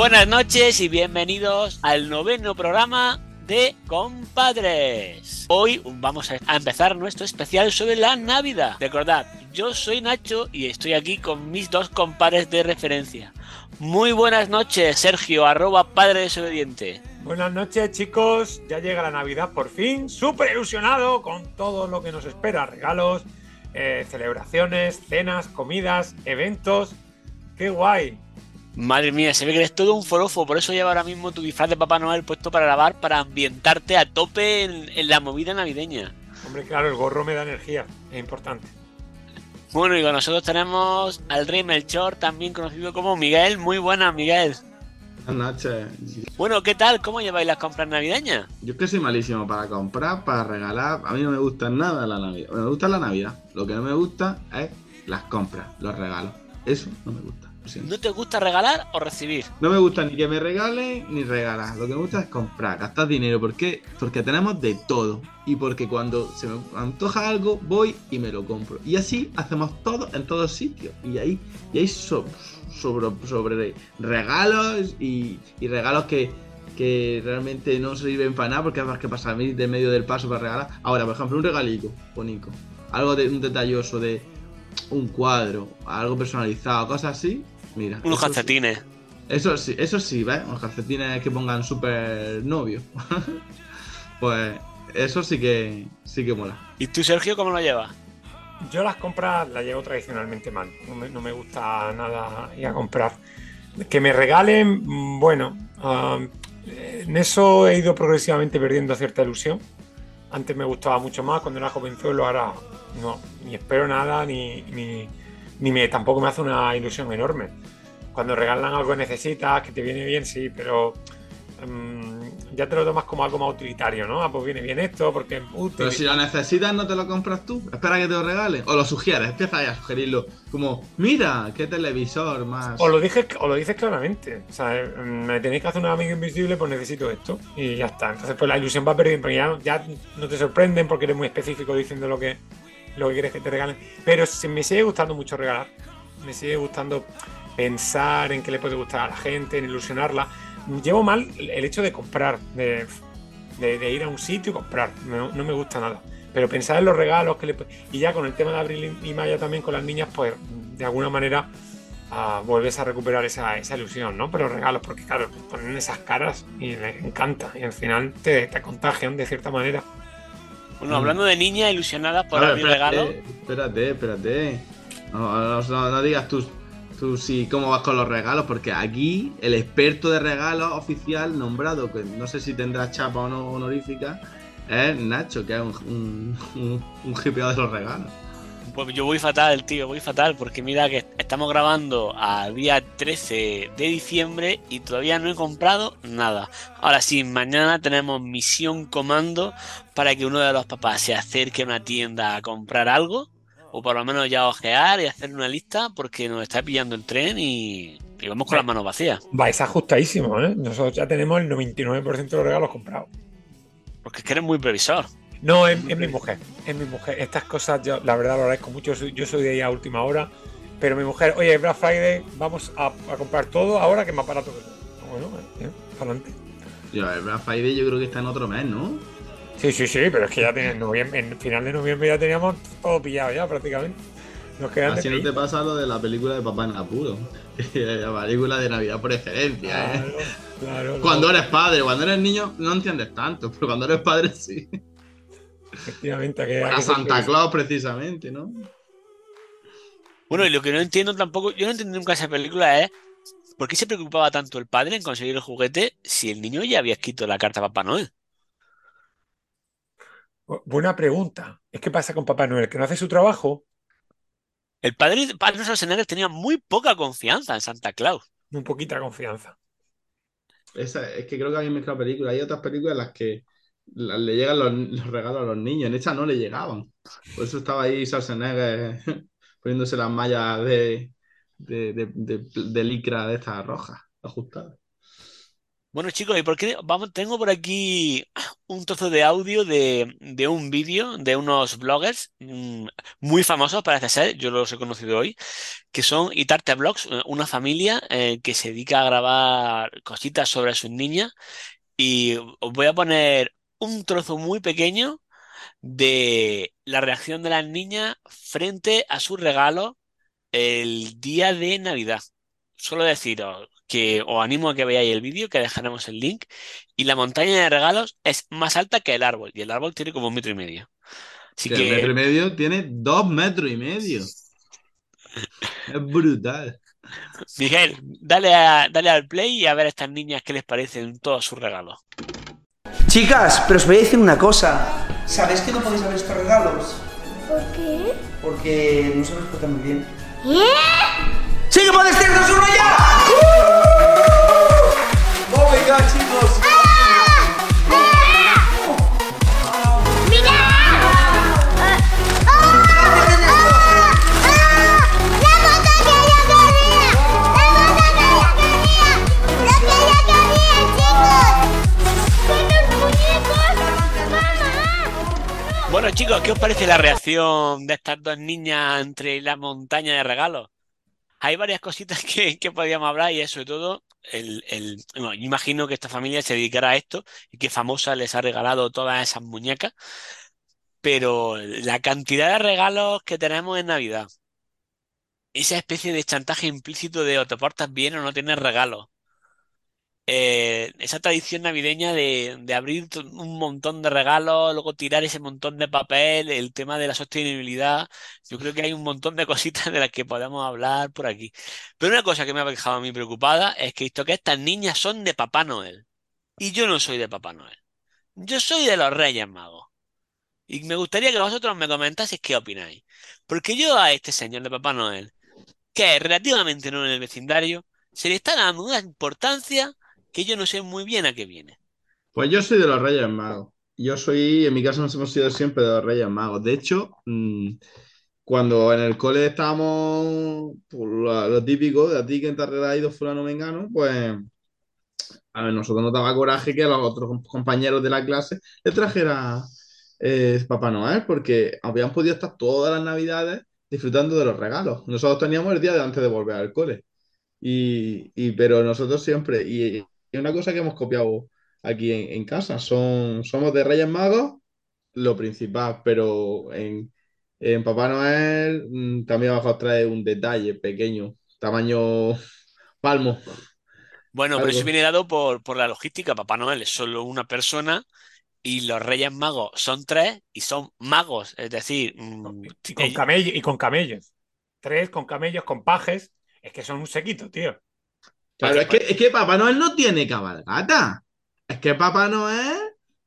Buenas noches y bienvenidos al noveno programa de Compadres. Hoy vamos a empezar nuestro especial sobre la Navidad. Recordad, yo soy Nacho y estoy aquí con mis dos compadres de referencia. Muy buenas noches, Sergio, arroba padre desobediente. Buenas noches, chicos. Ya llega la Navidad por fin. Súper ilusionado con todo lo que nos espera. Regalos, eh, celebraciones, cenas, comidas, eventos. ¡Qué guay! Madre mía, se ve que eres todo un forofo, por eso lleva ahora mismo tu disfraz de Papá Noel puesto para grabar, para ambientarte a tope en, la movida navideña. Hombre, claro, el gorro me da energía, es importante. Bueno, y con nosotros tenemos al Rey Melchor, también conocido como Miguel. Muy buenas, Miguel. Buenas noches. Bueno, ¿qué tal? ¿Cómo lleváis las compras navideñas? Yo es que soy malísimo para comprar, para regalar. A mí no me gusta nada la Navidad. Me gusta la Navidad. Lo que no me gusta es las compras, los regalos. Eso no me gusta. ¿No te gusta regalar o recibir? No me gusta ni que me regalen ni regalar. Lo que me gusta es comprar, gastar dinero. ¿Por qué? Porque tenemos de todo. Y porque cuando se me antoja algo, voy y me lo compro. Y así hacemos todo en todos sitios. Y ahí, y ahí sobre, sobre regalos y, regalos que, que realmente no sirven para nada porque hay que pasar de medio del paso para regalar. Ahora, por ejemplo, un regalito bonito. Algo de un detalloso de un cuadro, algo personalizado, cosas así, mira. Unos calcetines. eso sí, eso sí, ¿ves? Unos calcetines que pongan súper novio. pues eso sí que sí que mola. ¿Y tú, Sergio, cómo lo llevas? Yo las compras las llevo tradicionalmente mal. No me, gusta nada ir a comprar. Que me regalen, bueno, en eso he ido progresivamente perdiendo cierta ilusión. Antes me gustaba mucho más, cuando era jovenzuelo, ahora no, ni espero nada, ni, ni, me, tampoco me hace una ilusión enorme. Cuando regalan algo que necesitas, que te viene bien, sí, pero mm, ya te lo tomas como algo más utilitario, ¿no? Ah, pues viene bien esto porque es útil. Pero si lo necesitas, no te lo compras tú. Espera que te lo regalen. O lo sugieres, empieza a sugerirlo. Como, mira, qué televisor más. O lo, dije, o lo dices claramente. O sea, eh, me tenéis que hacer un amigo invisible, pues necesito esto. Y ya está. Entonces, pues la ilusión va perdiendo, ya no te sorprenden porque eres muy específico diciendo lo que, lo que quieres que te regalen. Pero me sigue gustando mucho regalar. Me sigue gustando pensar en qué le puede gustar a la gente, en ilusionarla. Llevo mal el hecho de comprar, de, ir a un sitio y comprar. No, me gusta nada. Pero pensar en los regalos que le Y ya con el tema de abril y mayo también con las niñas, pues de alguna manera ah, vuelves a recuperar esa, ilusión, ¿no? Pero regalos, porque claro, ponen esas caras y les encanta. Y al final te, te contagian de cierta manera. Bueno, hablando de niña ilusionada por el regalo. Espérate, espérate. No, digas tú, tú sí cómo vas con los regalos, porque aquí el experto de regalos oficial nombrado, que no sé si tendrá chapa o no honorífica, es Nacho, que es un, un, un de los regalos. Pues yo voy fatal, tío, voy fatal, porque mira que estamos grabando a día 13 de diciembre y todavía no he comprado nada. Ahora sí, mañana tenemos misión comando para que uno de los papás se acerque a una tienda a comprar algo, o por lo menos ya ojear y hacer una lista, porque nos está pillando el tren y, vamos con las manos vacías. Vais ajustadísimo, ¿eh? Nosotros ya tenemos el 99% de los regalos comprados. Porque es que eres muy previsor. No, es, mi mujer. Es mi mujer. Estas cosas, yo la verdad lo agradezco mucho. Yo soy de ahí a última hora. Pero mi mujer, oye, Black Friday, vamos a, comprar todo ahora que más barato que. Bueno, eh, adelante. Yo, el Black Friday yo creo que está en otro mes, ¿no? Sí, sí, sí, pero es que ya en, en final de noviembre ya teníamos todo pillado ya prácticamente. Nos quedan Así no te pasa lo de la película de Papá en Apuro. la película de Navidad por excelencia, ¿eh? Claro, cuando eres padre, cuando eres niño no entiendes tanto, pero cuando eres padre sí. Efectivamente. A, Santa Claus, precisamente, ¿no? Bueno, y lo que no entiendo tampoco, yo no entiendo nunca esa película es ¿por qué se preocupaba tanto el padre en conseguir el juguete si el niño ya había escrito la carta a Papá Noel? Buena pregunta. ¿Es qué pasa con Papá Noel? ¿Que no hace su trabajo? El padre, padre Schwarzenegger tenía muy poca confianza en Santa Claus. Muy poquita confianza. es que creo que hay mezclado películas. Hay otras películas en las que le llegan los, regalos a los niños. En esta no le llegaban. Por eso estaba ahí Schwarzenegger poniéndose las mallas de, de, de, de, licra de estas rojas ajustadas. Bueno, chicos, ¿y por qué? Vamos, tengo por aquí un trozo de audio de, de un vídeo de unos bloggers mm, muy famosos, parece ser, yo los he conocido hoy, que son Itarte Blogs, una familia eh, que se dedica a grabar cositas sobre sus niñas. Y os voy a poner un trozo muy pequeño de la reacción de las niñas frente a sus regalos el día de Navidad. Solo deciros que os animo a que veáis el vídeo, que dejaremos el link. Y la montaña de regalos es más alta que el árbol. Y el árbol tiene como un metro y medio. Así Que el metro y medio tiene dos metros y medio. Es brutal. Miguel, dale, a- dale al play y a ver a estas niñas qué les parecen todos sus regalos. Chicas, pero os voy a decir una cosa. ¿Sabéis que no podéis abrir estos regalos? ¿Por qué? Porque no se los muy bien. ¿Eh? ¡Sí que podéis tenernos uno ya! ¡Oh my god, chicos! Chicos, ¿qué os parece la reacción de estas dos niñas entre la montaña de regalos? Hay varias cositas que, que hablar y es sobre todo bueno, yo imagino que esta familia se dedicará a esto y que Famosa les ha regalado todas esas muñecas, pero la cantidad de regalos que tenemos en Navidad, esa especie de chantaje implícito de o te portas bien o no tienes regalos, eh, esa tradición navideña de, abrir un montón de regalos, luego tirar ese montón de papel, el tema de la sostenibilidad, yo creo que hay un montón de cositas de las que podemos hablar por aquí. Pero una cosa que me ha dejado a mí preocupada es que visto que estas niñas son de Papá Noel y yo no soy de Papá Noel. Yo soy de los Reyes Magos. Y me gustaría que vosotros me comentaseis qué opináis. Porque yo a este señor de Papá Noel, que es relativamente nuevo en el vecindario, se le está dando una importancia que yo no sé muy bien a qué viene. Pues yo soy de los Reyes Magos. Yo soy, en mi casa nos hemos sido siempre de los Reyes Magos. De hecho, mm, cuando en el cole estábamos, pues, lo, típico de a ti que te ha regalado fulano mengano, pues a ver, nosotros nos daba coraje que a los otros compañeros de la clase les trajera eh, Papá Noel, porque habían podido estar todas las navidades disfrutando de los regalos. Nosotros teníamos el día de antes de volver al cole. Y- pero nosotros siempre, y, y una cosa que hemos copiado aquí en, en casa, son, somos de Reyes Magos, lo principal, pero en, en Papá Noel mm, también abajo trae un detalle pequeño, tamaño palmo, Bueno, pero eso viene dado por, por la logística. Papá Noel es solo una persona y los Reyes Magos son tres y son magos. Es decir, mm, Y con ell- camellos, y con camellos. Tres con camellos, con pajes. Es que son un sequito, tío. Claro, es que, es que Papá Noel no tiene cabalgata. Es que Papá Noel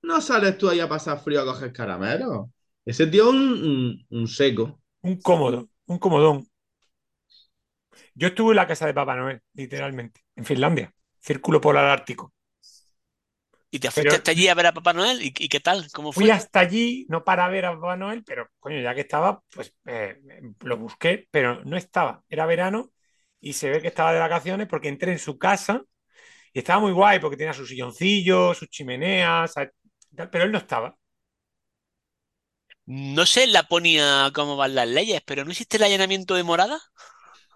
no sales tú ahí a pasar frío a coger caramelos. Ese tío es un, un- un seco. Un cómodo, un comodón. Yo estuve en la casa de Papá Noel, literalmente, en Finlandia, Círculo Polar Ártico. y te fuiste hasta allí a ver a Papá Noel. ¿Y, y qué tal? ¿Cómo fui fue? hasta allí, no para ver a Papá Noel, pero coño, ya que estaba, pues eh, lo busqué, pero no estaba. Era verano y se ve que estaba de vacaciones porque entré en su casa y estaba muy guay porque tenía sus silloncillos, sus chimeneas, pero él no estaba. No sé en Laponia cómo van las leyes, pero ¿no hiciste el allanamiento de morada?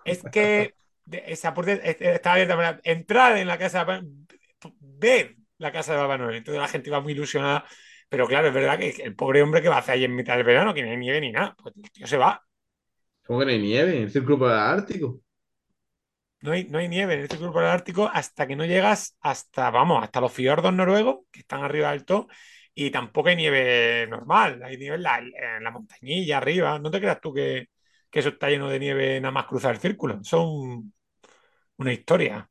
Es que esa puerta es- estaba abierta para entrar en la casa ver la casa de Papá Noel. Entonces la gente iba muy ilusionada. Pero claro, es verdad que el pobre hombre que va a hacer ahí en mitad del verano, que no hay nieve ni nada, pues el tío se va. Como que no hay nieve en el Círculo Polar Ártico. No hay, no hay nieve en este grupo ártico hasta que no llegas hasta, vamos, hasta los fiordos noruegos, que están arriba del todo, y tampoco hay nieve normal, hay nieve en la, montañilla arriba. No te creas tú que, que eso está lleno de nieve nada más cruzar el círculo. Son una historia.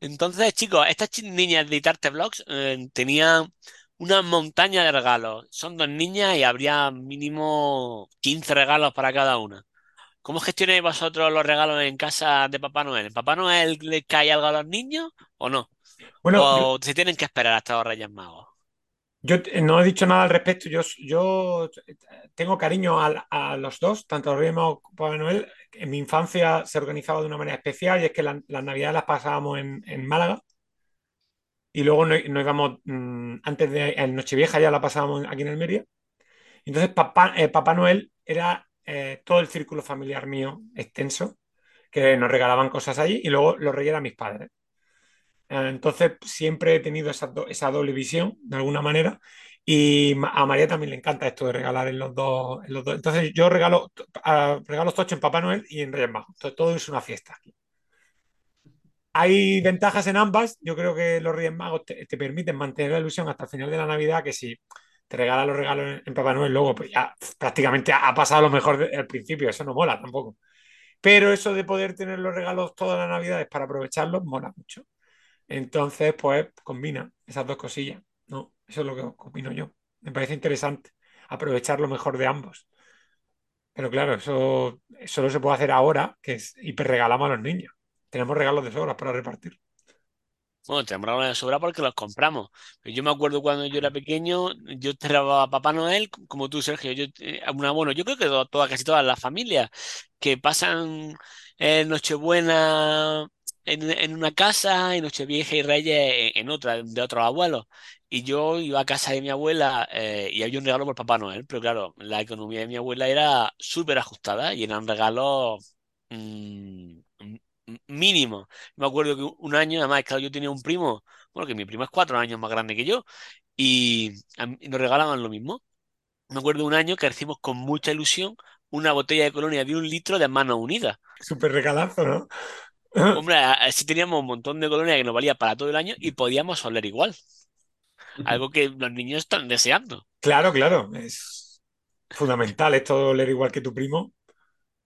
Entonces, chicos, estas niñas de Itarte Vlogs eh, tenían una montaña de regalos. Son dos niñas y habría mínimo 15 regalos para cada una. ¿Cómo gestionáis vosotros los regalos en casa de Papá Noel? ¿En Papá Noel le cae algo a los niños o no? Bueno, yo, ¿O se tienen que esperar hasta los Reyes Magos? yo no he dicho nada al respecto. Yo, yo tengo cariño a, a los dos, tanto a Reyes Magos como a Papá Noel. En mi infancia se organizaba de una manera especial y es que la- las navidades las pasábamos en, en Málaga. y luego no, no íbamos, mm, antes de en Nochevieja ya la pasábamos aquí en Almería. Entonces Papá, eh, Papá Noel era eh, todo el círculo familiar mío extenso, que nos regalaban cosas allí y luego los reyes eran mis padres. Eh, Entonces siempre he tenido esa, do- esa doble visión, de alguna manera, y a María también le encanta esto de regalar en los dos. Entonces yo regalo, ah, regalo tocho en Papá Noel y en Reyes Magos. Todo, es una fiesta. Hay ventajas en ambas. Yo creo que los Reyes Magos te, te permiten mantener la ilusión hasta el final de la Navidad, que si te regalan los regalos en, Papá Noel, luego pues ya prácticamente ha, pasado lo mejor de- al principio. Eso no mola tampoco. Pero eso de poder tener los regalos todas las Navidades para aprovecharlos, mola mucho. Entonces, pues combina esas dos cosillas, ¿no? Eso es lo que opino yo. Me parece interesante aprovechar lo mejor de ambos. Pero claro, eso solo se puede hacer ahora, que es hiperregalamos a los niños. Tenemos regalos de sobras para repartir. Bueno, tenemos regalos de sobra porque los compramos. Yo me acuerdo cuando yo era pequeño, yo esperaba a Papá Noel, como tú, Sergio. Yo, eh, una, bueno, yo creo que to- todas, casi todas las familias que pasan eh, Nochebuena en, una casa y Nochevieja y Reyes en, otra, de otros abuelos. Y yo iba a casa de mi abuela eh, y había un regalo por Papá Noel. Pero claro, la economía de mi abuela era súper ajustada y eran regalos mm, m- mínimos. Me acuerdo que un año, además, claro, yo tenía un primo, bueno, que mi primo es cuatro años más grande que yo, y, nos regalaban lo mismo. Me acuerdo un año que recibimos con mucha ilusión una botella de colonia de un litro de Manos Unidas. Súper regalazo, ¿no? Hombre, así teníamos un montón de colonia que nos valía para todo el año y podíamos oler igual. Algo que los niños están deseando. Claro, claro. Es fundamental esto leer igual que tu primo.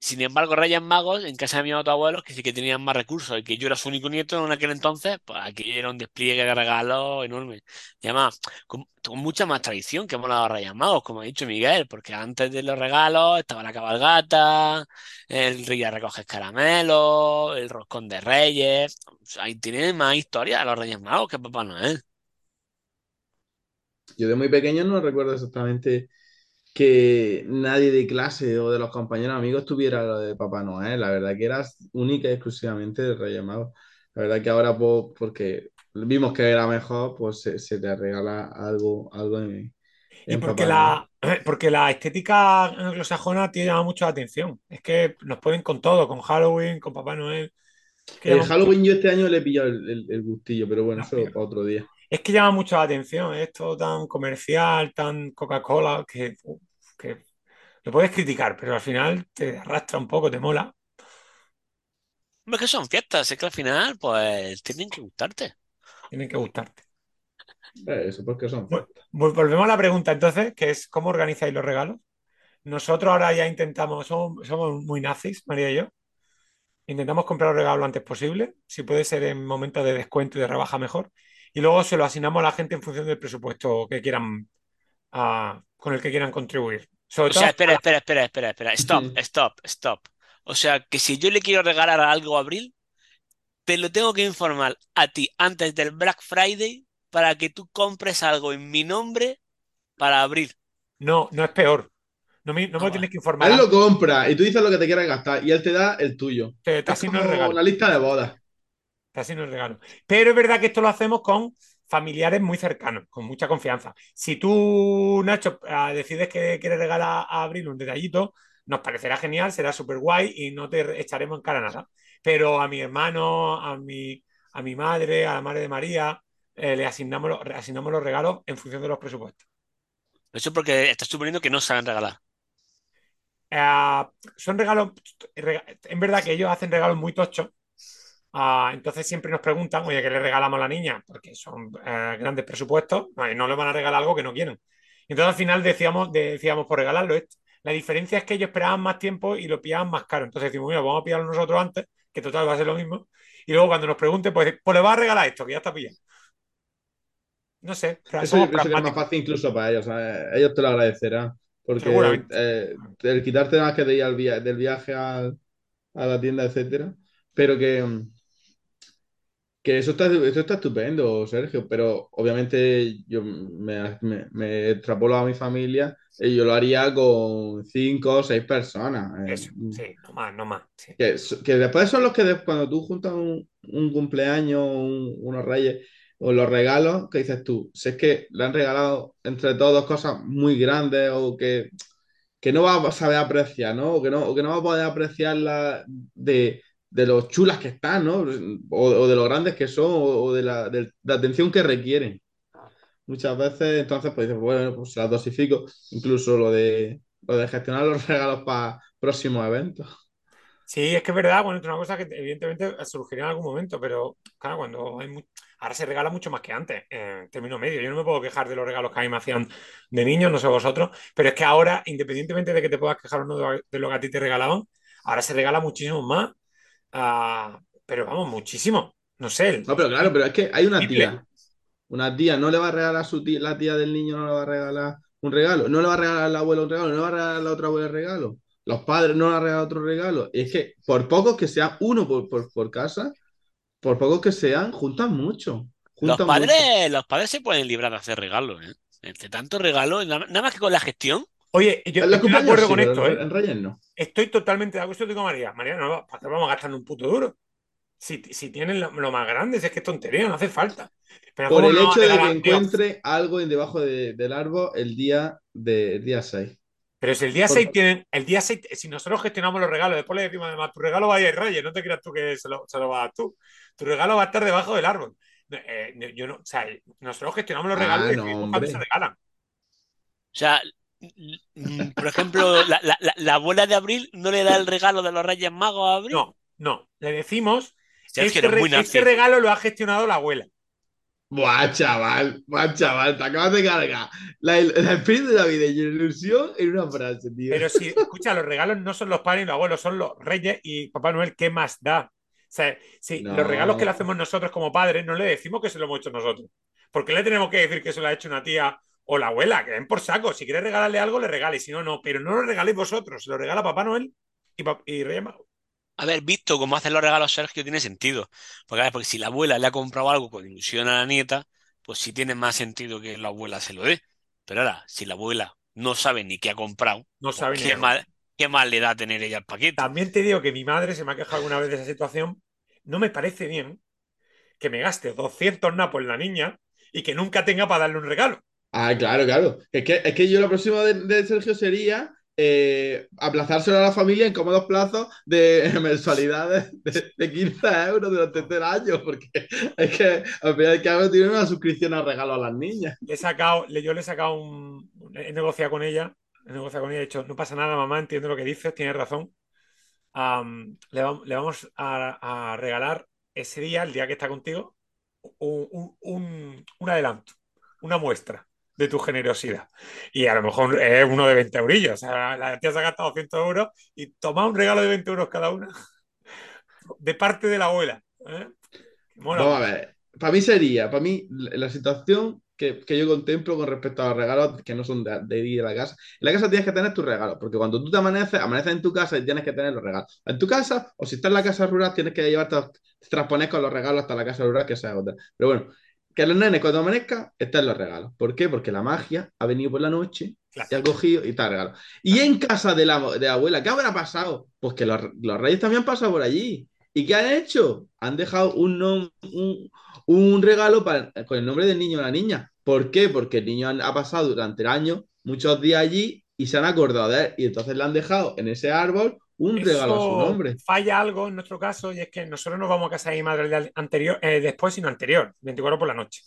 Sin embargo, Reyes Magos, en casa de mis otros abuelos, que sí que tenían más recursos y que yo era su único nieto en aquel entonces, pues aquí era un despliegue de regalos enorme. Y además, con, mucha más tradición que hemos dado a Reyes Magos, como ha dicho Miguel, porque antes de los regalos estaba la cabalgata, el Rey de caramelos, el roscón de Reyes. Ahí tienen más historia los Reyes Magos que Papá Noel. Yo de muy pequeño no recuerdo exactamente que nadie de clase o de los compañeros amigos tuviera lo de Papá Noel. La verdad que era única y exclusivamente de Reyes Magos. La verdad que ahora, pues, porque vimos que era mejor, pues se, se te regala algo, algo en, Y porque Papá Noel. la, porque la estética anglosajona te llama mucho la atención. Es que nos pueden con todo, con Halloween, con Papá Noel. Que El Halloween yo este año le he pillado el, el- el gustillo, pero bueno, eso para otro día. Es que llama mucho la atención, es todo tan comercial, tan Coca-Cola, que, que lo puedes criticar, pero al final te arrastra un poco, te mola, Hombre, que son fiestas, es que al final, pues, tienen que gustarte. tienen que gustarte. Eh, Eso porque son fiestas. vol- Volvemos a la pregunta entonces, que es ¿cómo organizáis los regalos? Nosotros ahora ya intentamos, somos, somos muy nazis, María y yo, intentamos comprar los regalos lo antes posible, si puede ser en momentos de descuento y de rebaja mejor, y luego se lo asignamos a la gente en función del presupuesto que quieran, con el que quieran contribuir. Sobre O todo sea, espera, espera, espera, espera, espera. Stop, stop, stop. O sea, que si yo le quiero regalar algo a Abril, te lo tengo que informar a ti antes del Black Friday para que tú compres algo en mi nombre para Abril. No, no es peor. No me, no me Ah, lo tienes que informar él lo compra y tú dices lo que te quieras gastar y él te da el tuyo. te, te Es asigno el como regalo. una lista de bodas. te asigno el regalo. Pero es verdad que esto lo hacemos con familiares muy cercanos, con mucha confianza. Si tú, Nacho, ah, decides que quieres regalar a Abril un detallito, nos parecerá genial, será súper guay y no te echaremos en cara nada. Pero a mi hermano, a mi, a mi madre, a la madre de María, eh, le asignamos los, asignamos los regalos en función de los presupuestos. Eso porque estás suponiendo que no saben regalar. Eh, son regalos, rega- en verdad que ellos hacen regalos muy tochos. Ah, entonces siempre nos preguntan, oye, ¿qué le regalamos a la niña? Porque son eh, grandes presupuestos, no, le van a regalar algo que no quieren. Entonces al final decíamos, decíamos por regalarlo esto. La diferencia es que ellos esperaban más tiempo y lo pillaban más caro. Entonces decimos, mira, vamos a pillarlo nosotros antes, que total va a ser lo mismo. Y luego cuando nos pregunten, pues, pues le va a regalar esto, que ya está pillado. No sé, Eso yo que sería más fácil incluso para ellos. ¿sabes? Ellos te lo agradecerán. Porque eh, el quitarte más que de ir al via- del viaje al- a la tienda, etcétera. Pero que, que eso está, eso está estupendo, Sergio. Pero obviamente yo me, me, me extrapolo a mi familia y yo lo haría con cinco o seis personas. eh. Eso, sí, no más, no más. sí. Que, que después son los que cuando tú juntas un, un cumpleaños, un- unos reyes, o los regalos, que dices tú, si es que le han regalado entre todos cosas muy grandes o que, que no va a saber apreciar, ¿no? O que no, o que no va a poder apreciarla de, de lo chulas que están, ¿no? O, de lo grandes que son, o, de, la, de la atención que requieren. Muchas veces, entonces, pues dices, bueno, pues las dosifico, incluso lo de, lo de gestionar los regalos para próximos eventos. Sí, es que es verdad, bueno, es una cosa que evidentemente surgiría en algún momento, pero claro, cuando hay ahora se regala mucho más que antes, en término medio. Yo no me puedo quejar de los regalos que a mí me hacían de niños, no sé vosotros, pero es que ahora, independientemente de que te puedas quejar o no de lo que a ti te regalaban, ahora se regala muchísimo más. Ah, pero vamos, muchísimo. No sé, el- No, pero claro, pero es que hay una tía. Una tía no le va a regalar a su tía, la tía del niño no le va a regalar un regalo. No le va a regalar a la abuela un regalo, no le va a regalar a la otra abuela un regalo. Los padres no le van a regalar otro regalo. Y es que por pocos que sean uno por, por, por casa, por pocos que sean, juntan mucho. Los padres, los padres se pueden librar de hacer regalos, ¿eh? Entre tanto regalo, nada más que con la gestión. Oye, yo los estoy de acuerdo sí, con esto, ¿eh? en Reyes no. Estoy totalmente de acuerdo con María. María, no, ¿para qué vamos a gastar un puto duro? Si, si tienen lo, lo más grande, si es que es tontería, no hace falta. Pero Por ¿cómo el no hecho de que encuentre algo en debajo de- del árbol el día, de, el día 6. Pero si el día Por- 6 tienen, el día 6, si nosotros gestionamos los regalos, después le decimos además, tu regalo va a ir Reyes, no te creas tú que se lo, se lo vas a dar tú. Tu regalo va a estar debajo del árbol. Eh, yo no, o sea, nosotros gestionamos los Ah, regalos y no, cuándo hombre. se regalan. O sea, por ejemplo, la, la- la- la abuela de Abril no le da el regalo de los Reyes Magos a Abril. No, no. Le decimos, Sergio, este, re- este regalo lo ha gestionado la abuela. Buah, chaval, buah, chaval, te acabas de cargar la, espíritu la vida y la ilusión en una frase, tío. Pero si, escucha, los regalos no son los padres y los abuelos, son los reyes y Papá Noel, ¿qué más da? O sea, si No. los regalos que le hacemos nosotros como padres, no le decimos que se lo hemos hecho nosotros. ¿Por qué le tenemos que decir que se lo ha hecho una tía o la abuela? Que den por saco. Si quieres regalarle algo, le regale. Si no, no. Pero no lo regaléis vosotros. Se lo regala Papá Noel y, pa- y Reyes Magos. Haber visto cómo hacen los regalos Sergio tiene sentido. Porque, a ver, porque si la abuela le ha comprado algo con ilusión a la nieta, pues sí tiene más sentido que la abuela se lo dé. Pero ahora, si la abuela no sabe ni qué ha comprado, No pues sabe ni ¿qué más, qué más le da tener ella el paquete? También te digo que mi madre se me ha quejado alguna vez de esa situación. No me parece bien que me gaste 200 napos en la niña y que nunca tenga para darle un regalo. Ah, claro, claro. Es que, es que yo lo próximo de, Sergio sería eh, aplazárselo a la familia en cómodos plazos de mensualidades de, de 15 euros durante todo el año, porque es que al final al cabo tiene una suscripción a regalo a las niñas. He sacado, yo le he sacado un. He negociado con ella. He negociado con ella. He dicho, no pasa nada, mamá, entiendo lo que dices, tienes razón. Le, vam- le vamos a, regalar ese día, el día que está contigo, un- un adelanto, una muestra de tu generosidad. Y a lo mejor es uno de 20 eurillos. O sea, la tía se ha gastado 100 euros y toma un regalo de 20 euros cada una de parte de la abuela. ¿eh? Mola. Vamos a ver. Para mí sería, para mí, la la situación que, que yo contemplo con respecto a los regalos que no son de, de ir a la casa. En la casa tienes que tener tus regalos, porque cuando tú te amaneces, amaneces en tu casa y tienes que tener los regalos. En tu casa, o si estás en la casa rural, tienes que llevarte, transponer con los regalos hasta la casa rural, que esa es otra. Pero bueno, que los nenes cuando amanezca estén los regalos. ¿Por qué? Porque la magia ha venido por la noche Claro. y ha cogido y está el regalo. Y en casa de la, de la abuela, ¿qué habrá pasado? Pues que los, los reyes también han pasado por allí. ¿Y qué han hecho? Han dejado un, nom- un, un regalo para- con el nombre del niño o la niña. ¿Por qué? Porque el niño ha pasado durante el año muchos días allí y se han acordado de él. Y entonces le han dejado en ese árbol un regalo a su nombre. Falla algo en nuestro caso y es que nosotros no vamos a casa de mi madre anterior, eh, después, sino anterior, 24 por la noche.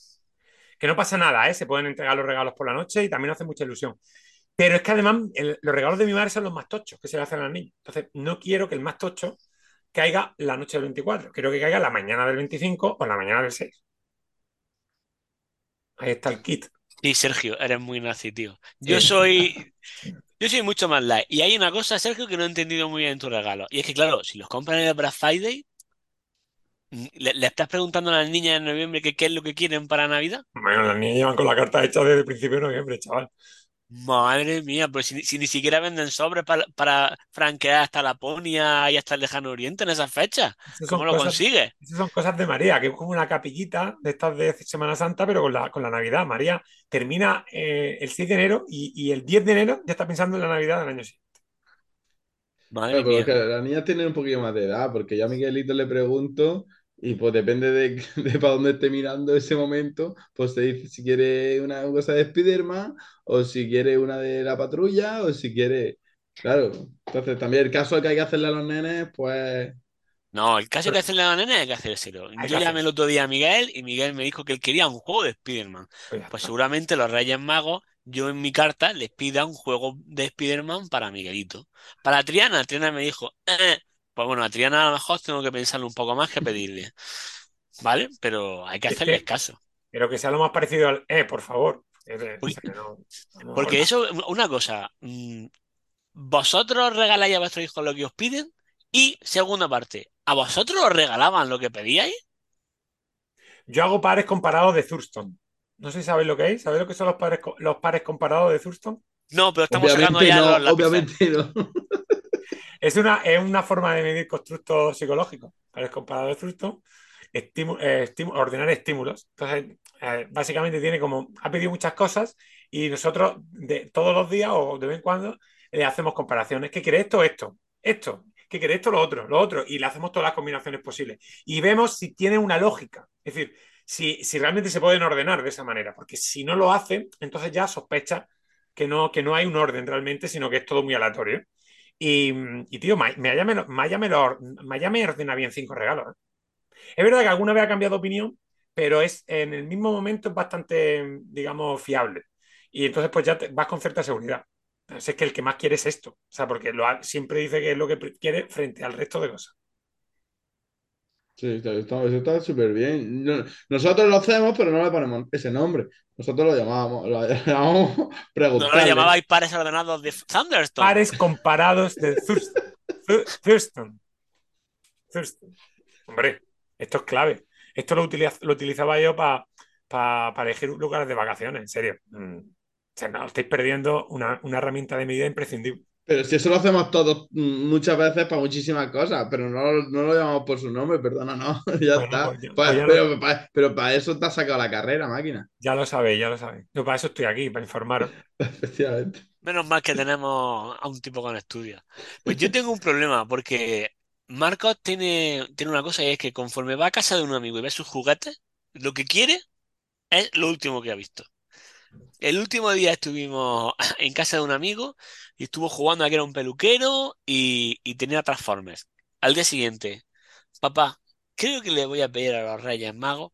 Que no pasa nada, ¿eh? Se pueden entregar los regalos por la noche y también hace mucha ilusión. Pero es que además el- los regalos de mi madre son los más tochos que se le hacen a las niñas. Entonces, no quiero que el más tocho caiga la noche del 24. Quiero que caiga la mañana del 25 o la mañana del 6. Ahí está el kit. Sí, Sergio, eres muy nazi, tío. Yo soy, yo soy mucho más light. Y hay una cosa, Sergio, que no he entendido muy bien en tu regalo. Y es que, claro, si los compran en el Black Friday, mm, ¿le, estás preguntando a las niñas en noviembre qué es lo que quieren para Navidad? Bueno, las niñas llevan con la carta hecha desde el principio de noviembre, chaval. Madre mía, pues si, si ni siquiera venden sobres para, para franquear hasta Laponia y hasta el Lejano Oriente en esas fechas. Esas ¿Cómo lo cosas- consigues? Esas son cosas de María, que es como una capillita de estas de Semana Santa, pero con la, con la Navidad. María termina eh, el 6 de enero y, y el 10 de enero ya está pensando en la Navidad del año siguiente. Madre pero mía. es que las niñas tienen un poquillo más de edad, porque yo a Miguelito le pregunto Y pues depende de, de para dónde esté mirando ese momento, pues te dice si quiere una cosa de Spider-Man, o si quiere una de la patrulla, o si quiere. Claro. Entonces, también el caso que hay que hacerle a los nenes, pues. No, el caso Pero- que hacerle a la nena hay que hacérselo. Hay Yo que llamé el otro día a Miguel y Miguel me dijo que él quería un juego de Spider-Man. Pues Pues seguramente los Reyes Magos, yo en mi carta les pida un juego de Spider-Man para Miguelito. Para Triana, Triana me dijo, "Eh". Pues bueno, a Triana a lo mejor tengo que pensarlo un poco más que pedirle. ¿Vale? Pero hay que Es hacerles caso. Pero que sea lo más parecido al. Eh, por favor. Es de- Uy. o sea, que no- no- Porque eso, una cosa, mm, vosotros regaláis a vuestros hijos lo que os piden y segunda parte, ¿a vosotros os regalaban lo que pedíais? Yo hago pares comparados de Thurston. No sé si sabéis lo que es. ¿Sabéis lo que son los pares, los pares comparados de Thurston? No, pero estamos sacando Obviamente ya no, los lápices. obviamente no. Es una, forma de medir constructos psicológicos. Pares comparados de Thurston. Estimu- eh, ordenar estímulos. Entonces, eh, básicamente tiene como. Ha pedido muchas cosas y nosotros de, todos los días o de vez en cuando le hacemos comparaciones. ¿Qué quiere esto? Esto. Esto. ¿Qué quiere esto? Lo otro. Lo otro. Y le hacemos todas las combinaciones posibles. Y vemos si tiene una lógica. Es decir, si, realmente se pueden ordenar de esa manera. Porque si no lo hacen, entonces ya sospecha que no hay un orden realmente, sino que es todo muy aleatorio. Y, y, tío, lo- Maya me ordena bien cinco regalos. ¿eh? Es verdad que alguna vez ha cambiado de opinión, pero es en el mismo momento es bastante, digamos, fiable. Y entonces pues ya te- vas con cierta seguridad. Entonces, es que el que más quiere es esto. O sea, porque lo siempre dice que es lo que quiere frente al resto de cosas. Sí, está- está- eso está súper bien. No- nosotros lo hacemos, pero no le ponemos ese nombre. Nosotros lo llamábamos, lo llamamos No lo llamabais pares ordenados de Thunderstorm. Pares comparados de Thurston. Thu- Thurston. Thurston. Hombre, esto es clave. Esto lo, utiliz- lo utilizaba yo para elegir lugares de vacaciones, en serio. Mm. O sea, no, estáis perdiendo una, una herramienta de medida imprescindible. Pero si eso lo hacemos todos mm, muchas veces para muchísimas cosas, pero no, no lo llamamos por su nombre, perdona, no, ya Bueno, está. pues pues ya pero, pa- pero para eso te has sacado la carrera, máquina. Ya lo sabéis, ya lo sabéis. Yo para eso estoy aquí, para informaros. Efectivamente. Menos mal que tenemos a un tipo con estudios. Pues yo tengo un problema porque Marcos tiene, tiene una cosa y es que conforme va a casa de un amigo y ve sus juguetes, lo que quiere es lo último que ha visto. El último día estuvimos en casa de un amigo y estuvo jugando a que era un peluquero y, tenía Transformers. Al día siguiente, papá, creo que le voy a pedir a los Reyes Magos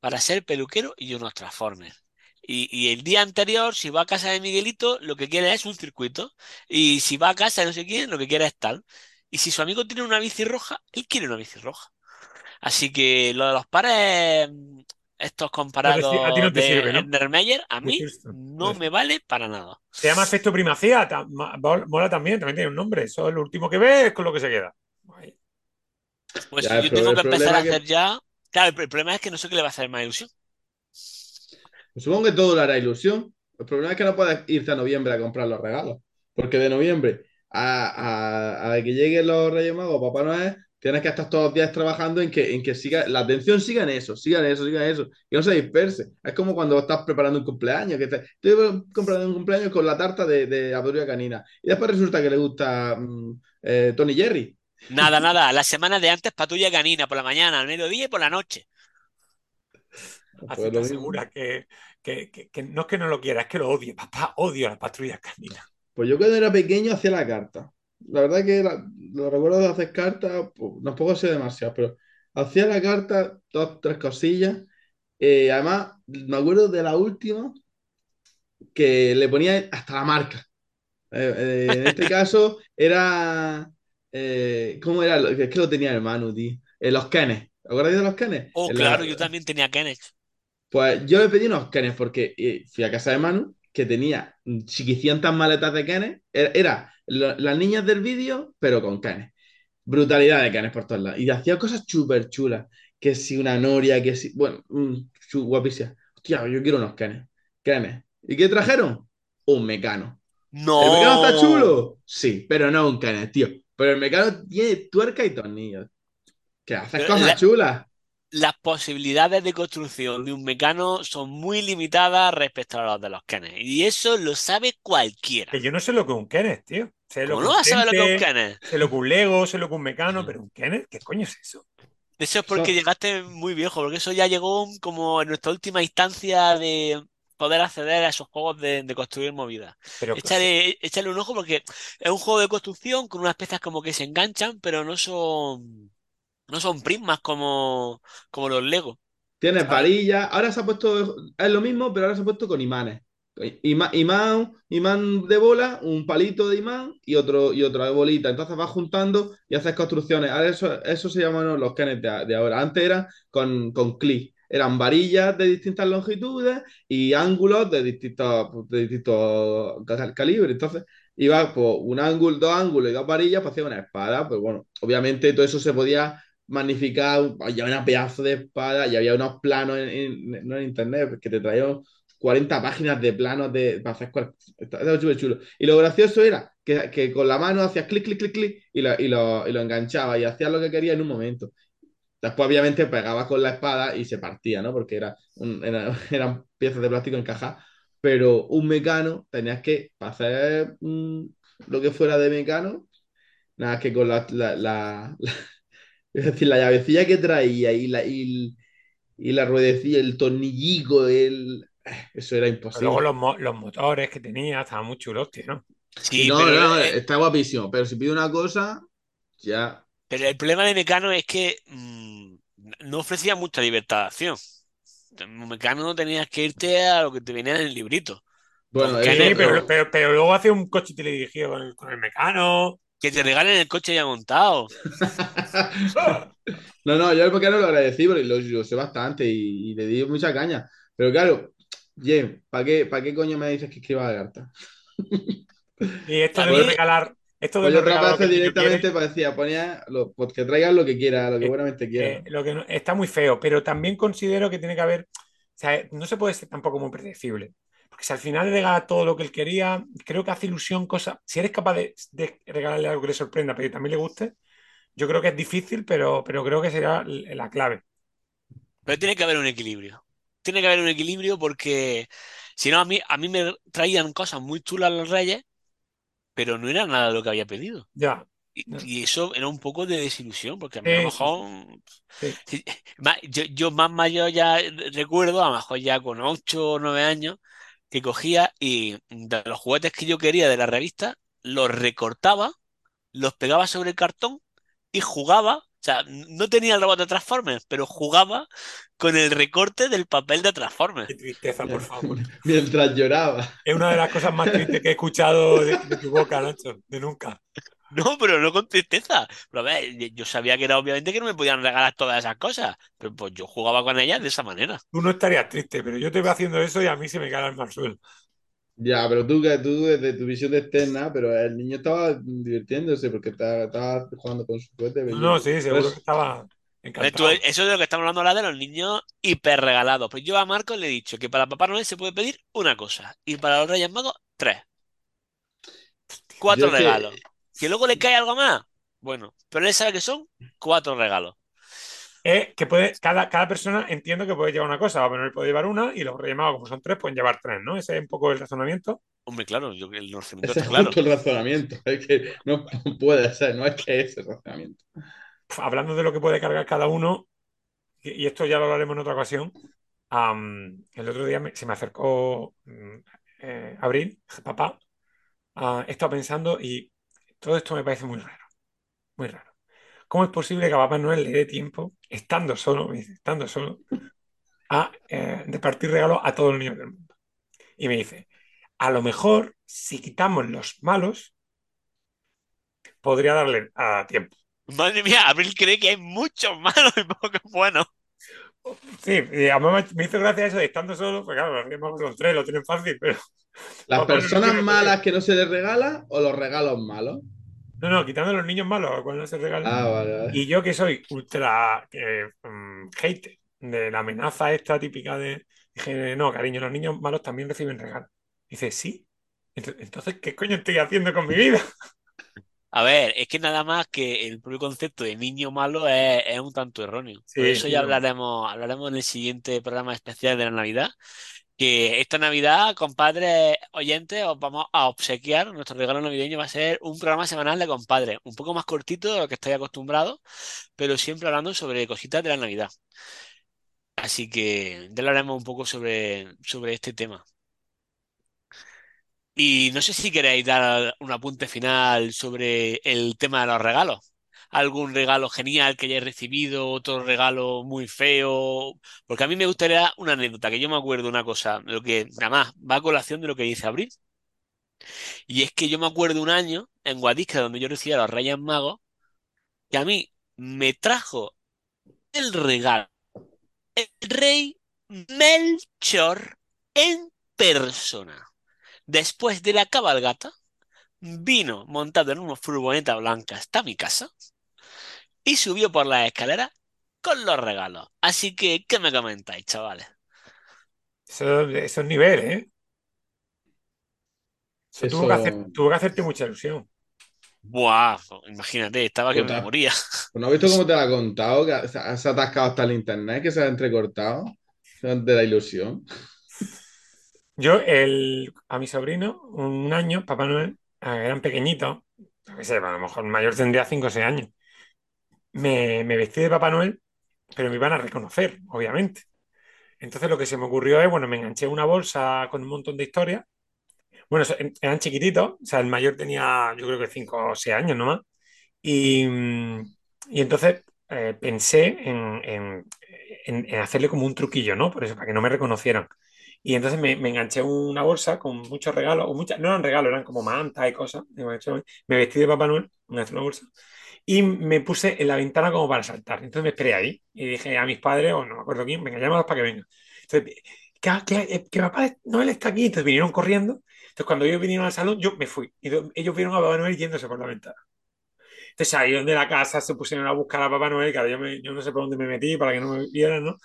para ser peluquero y unos Transformers. Y, y el día anterior, si va a casa de Miguelito, lo que quiere es un circuito. Y si va a casa de no sé quién, lo que quiere es tal. Y si su amigo tiene una bici roja, él quiere una bici roja. Así que lo de los pares, estos comparados a ti no te de sirve, a mí no me vale para nada. Se llama efecto primacía, mola también, también tiene un nombre. Eso es lo último que ves, es con lo que se queda. Pues Ya, yo tengo que empezar a que- hacer ya. Claro, el, el problema es que no sé qué le va a hacer más ilusión. Supongo que todo le hará ilusión. El problema es que no puedes irte a noviembre a comprar los regalos. Porque de noviembre a, a- a que lleguen los Reyes Magos, Papá Noel, tienes que estar todos los días trabajando en que, en que siga, la atención siga en eso, siga en eso, siga en eso, que no se disperse. Es como cuando estás preparando un cumpleaños, que te, estoy comprando un cumpleaños con la tarta de, de la patrulla canina. Y después resulta que le gusta mm, eh, Tony Jerry. Nada, nada. La semana de antes patrulla canina, por la mañana, al mediodía y por la noche. Pues Así lo te asegura que, que- que- que no es que no lo quiera, es que lo odie. Papá, odio a las patrullas caninas. Pues yo cuando era pequeño hacía la carta. La verdad que la- los recuerdos de hacer cartas, pues, tampoco sé demasiado, pero hacía la carta, dos, tres cosillas. Eh, además, me acuerdo de la última que le ponía hasta la marca. Eh, eh, en este caso era... eh, ¿cómo era? Es que lo tenía el Manu, tío. Eh, los Kenes. ¿Os acordáis de los Kenes? Oh, En la- claro, yo también tenía Kenneth. pues yo le pedí unos Kenes porque eh, fui a casa de Manu, que tenía chiquicientas maletas de Kenes. Era, lo- las niñas del vídeo, pero con Kenes. Brutalidad de Kenes por todos lados. Y hacía cosas súper chulas. Que si una noria, que si. Bueno, mm, guapísima. Hostia, yo quiero unos Kenes. Kenes. ¿Y qué trajeron? Un mecano. No. ¿El mecano está chulo? Sí, pero no un Kenes, tío. Pero el mecano tiene tuerca y tornillos. Que haces Pero cosas la- chulas. Las posibilidades de construcción de un mecano son muy limitadas respecto a las de los Kenneth. Y eso lo sabe cualquiera. Que yo no sé lo que es un Kenneth, tío. Sé lo ¿Cómo que no un vas a saber lo que es un Tente, Kenneth? sé lo un Lego, sé lo un Mecano, pero un Kenneth, ¿qué coño es eso? eso es porque llegaste muy viejo, porque eso ya llegó como en nuestra última instancia de poder acceder a esos juegos de, de construir movidas. Pero Échale, échale un ojo porque es un juego de construcción con unas piezas como que se enganchan, pero no son, no son prismas como, como los Lego. Tienes varillas. Ahora se ha puesto. Es lo mismo, pero ahora se ha puesto con imanes. Imán, imán de bola, un palito de imán y otro y otra bolita. Entonces vas juntando y haces construcciones. Ahora eso, eso se llaman los kenes de, de ahora. Antes era con, con clic. Eran varillas de distintas longitudes y ángulos de distintos, de distintos cal- calibres. Entonces, iba por un ángulo, dos ángulos y dos varillas para hacer una espada. Pues bueno, obviamente todo eso se podía magnificar. Había una pedazo de espada y había unos planos en, en- en internet que te traían 40 páginas de planos de, para hacer Estaba súper chulo. Y lo gracioso era que, que con la mano hacías clic, clic, clic, clic y lo, y lo, y lo enganchabas y hacías lo que querías en un momento. Después, obviamente, pegabas con la espada y se partía, ¿no? Porque era un- era- eran piezas de plástico encajadas. Pero un mecano tenías que hacer mm, lo que fuera de mecano, nada que con la, la, la- la- es decir, la llavecilla que traía y la, y, y la ruedecilla, el tornillico, el, eso era Pero imposible. luego los, los motores que tenía estaban muy chulos, tío, ¿no? Sí, no, pero, no, está guapísimo. Pero si pide una cosa, ya. pero el problema de Mecano es que mm, no ofrecía mucha libertad de acción. En Mecano no tenías que irte a lo que te venía en el librito. Bueno, Porque eso, pero, pero, pero luego hace un coche teledirigido con el, con el mecano. Que te regalen el coche ya montado. No, no, yo el mecano lo agradecí porque lo, lo sé bastante y, y le di mucha caña. Pero claro, Jen, ¿para qué, para qué coño me dices que escriba la carta? Y esto de no regalar, esto de Pues yo que directamente parecía, ponía, lo, pues que traigan lo que quiera, lo que Eh, buenamente quiera. eh, lo que no- está muy feo, pero también considero que tiene que haber, o sea, no se puede ser tampoco muy predecible. Porque si al final le regala todo lo que él quería, creo que hace ilusión cosas. Si eres capaz de, de regalarle algo que le sorprenda, pero que también le guste, yo creo que es difícil, pero, pero creo que será la clave. Pero tiene que haber un equilibrio. Tiene que haber un equilibrio porque si no, a mí, a mí me traían cosas muy chulas los Reyes, pero no era nada de lo que había pedido. Ya. Y, eso era un poco de desilusión, porque a mí a lo mejor, sí. sí, ma- yo, yo más mayor ya recuerdo, a lo mejor ya con 8 o 9 años, que cogía y de los juguetes que yo quería de la revista, los recortaba, los pegaba sobre el cartón y jugaba. O sea, no tenía el robot de Transformers, pero jugaba con el recorte del papel de Transformers. Qué tristeza, por favor. Mientras lloraba. Es una de las cosas más tristes que he escuchado de, de tu boca, Nacho, de nunca. No, pero no con tristeza. Pero a ver, yo sabía que era obviamente que no me podían regalar todas esas cosas, pero pues yo jugaba con ellas de esa manera. Tú no estarías triste, pero yo te veo haciendo eso y a mí se me cae el mal suelo. Ya, pero tú, que tú desde tu visión externa, pero el niño estaba divirtiéndose porque estaba, estaba jugando con su juguete. No, no, sí, seguro Pues, que estaba encantado. eso es de lo que estamos hablando ahora de los niños hiper regalados. Pues yo a Marcos le he dicho que para Papá Noel se puede pedir una cosa y para los Reyes Magos tres. Cuatro Yo es que- regalos. Que luego le cae algo más, bueno, pero él sabe que son cuatro regalos. Es que puede, cada, cada persona entiendo que puede llevar una cosa. Noel puede llevar una y los Reyes Magos, como son tres, pueden llevar tres, ¿no? Ese es un poco el razonamiento. Hombre, claro, yo el Ese está es claro. justo el razonamiento. Es que no puede ser, no es que es el razonamiento. Hablando de lo que puede cargar cada uno, y, esto ya lo hablaremos en otra ocasión, el otro día me- se me acercó mm, eh, Abril, papá, ah, he estado pensando y todo esto me parece muy raro, muy raro. ¿Cómo es posible que a Papá Noel le dé tiempo, estando solo, me dice, estando solo, a eh, repartir regalos a todos los niños del mundo? Y me dice, a lo mejor si quitamos los malos, podría darle a tiempo. Madre mía, Abril cree que hay muchos malos y pocos buenos. Sí, y a mí me- hizo gracia eso de estando solo, pues claro, los Magos son tres, lo tienen fácil, pero ¿Las personas malas que no se les regala o los regalos malos? No, no, quitando a los niños malos, no se regalan. Ah, vale, vale. Y yo que soy ultra eh, mm, hater de la amenaza esta típica de, dije, no, cariño, los niños malos también reciben regalos. Dice, sí. Ent- Entonces, ¿qué coño estoy haciendo con mi vida? A ver, es que nada más que el propio concepto de niño malo es, es un tanto erróneo. Por eso ya hablaremos, hablaremos en el siguiente programa especial de la Navidad. Que esta Navidad, compadres oyentes, os vamos a obsequiar. Nuestro regalo navideño va a ser un programa semanal de compadres, un poco más cortito de lo que estáis acostumbrados, pero siempre hablando sobre cositas de la Navidad. Así que ya hablaremos un poco sobre, sobre este tema. Y no sé si queréis dar un apunte final sobre el tema de los regalos. ¿Algún regalo genial que hayáis recibido? ¿Otro regalo muy feo? Porque a mí me gustaría una anécdota, que yo me acuerdo una cosa, lo que nada más va a colación de lo que dice Abril. Y es que yo me acuerdo un año en Guadixca, donde yo recibía a los Reyes Magos, que a mí me trajo el regalo el rey Melchor en persona. Después de la cabalgata, vino montado en una furgoneta blanca hasta mi casa y subió por las escaleras con los regalos. Así que, ¿qué me comentáis, chavales? Eso, esos niveles, ¿eh? Eso, Tuvo, que Eso- hacer- tuvo que hacerte mucha ilusión. Buah, imagínate, estaba que me moría. ¿No has visto cómo te la ha contado? Que se ha atascado hasta el internet, que se ha entrecortado de la ilusión. Yo, el, a mi sobrino, un año, Papá Noel, eh, eran pequeñitos, sé, a lo mejor el mayor tendría 5 o 6 años. Me, me vestí de Papá Noel, pero me iban a reconocer, obviamente. Entonces lo que se me ocurrió es, bueno, me enganché una bolsa con un montón de historias. Bueno, eran chiquititos, o sea, el mayor tenía, yo creo que 5 o 6 años nomás. Y, y entonces eh, pensé en, en- hacerle como un truquillo, ¿no? Por eso, para que no me reconocieran. Y entonces me, me enganché una bolsa con muchos regalos, o muchas, no eran regalos, eran como mantas y cosas. Me vestí de Papá Noel, me enganché una bolsa, y me puse en la ventana como para saltar. Entonces me esperé ahí y dije a mis padres, o no me acuerdo quién, venga, llámalos para que vengan. Entonces, que, que, que Papá Noel está aquí. Entonces vinieron corriendo. Entonces cuando ellos vinieron al salón, yo me fui. Y ellos vieron a Papá Noel yéndose por la ventana. Entonces salieron de la casa, se pusieron a buscar a Papá Noel, claro, yo, me- yo no sé por dónde me metí para que no me vieran, ¿no?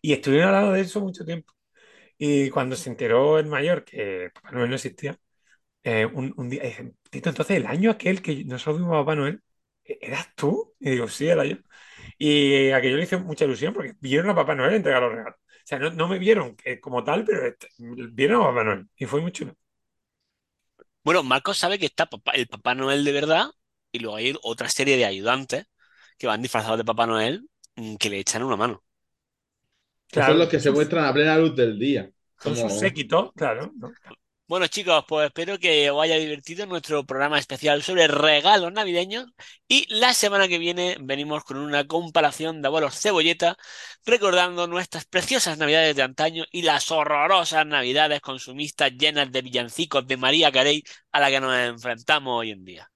Y estuvieron al lado de eso mucho tiempo. Y cuando se enteró el mayor que Papá Noel no existía, eh, un, un día Tito, entonces el año aquel que nosotros vimos a Papá Noel, ¿e- ¿eras tú? Y digo, sí, era yo. Y aquello le hizo mucha ilusión porque vieron a Papá Noel entregar los regalos. O sea, no, no me vieron eh, como tal, pero vieron a Papá Noel. Y fue muy chulo. Bueno, Marcos sabe que está papá- el Papá Noel de verdad y luego hay otra serie de ayudantes que van disfrazados de Papá Noel mm, que le echan una mano. Que son los que se muestran a plena luz del día. Son Como- sus séquitos, claro. ¿no? Bueno, chicos, pues espero que os haya divertido nuestro programa especial sobre regalos navideños. Y la semana que viene venimos con una comparación de abuelos cebolleta, recordando nuestras preciosas navidades de antaño y las horrorosas navidades consumistas llenas de villancicos de María Carey a la que nos enfrentamos hoy en día.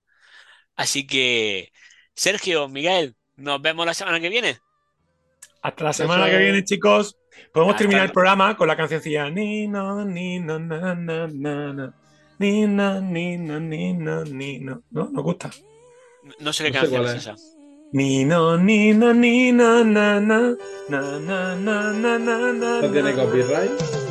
Así que, Sergio, Miguel, nos vemos la semana que viene. Hasta la semana que viene, chicos. Podemos Hasta terminar el programa con la cancioncilla Nino, Nino, na, na, na, na. Nino, Nino, Nino, Nino. ¿No? ¿Nos gusta? No sé qué No sé canción cuál es es. esa. Nino, Nino, Nino, na, na. Na, na, na, na, na, na, No tiene na. copyright.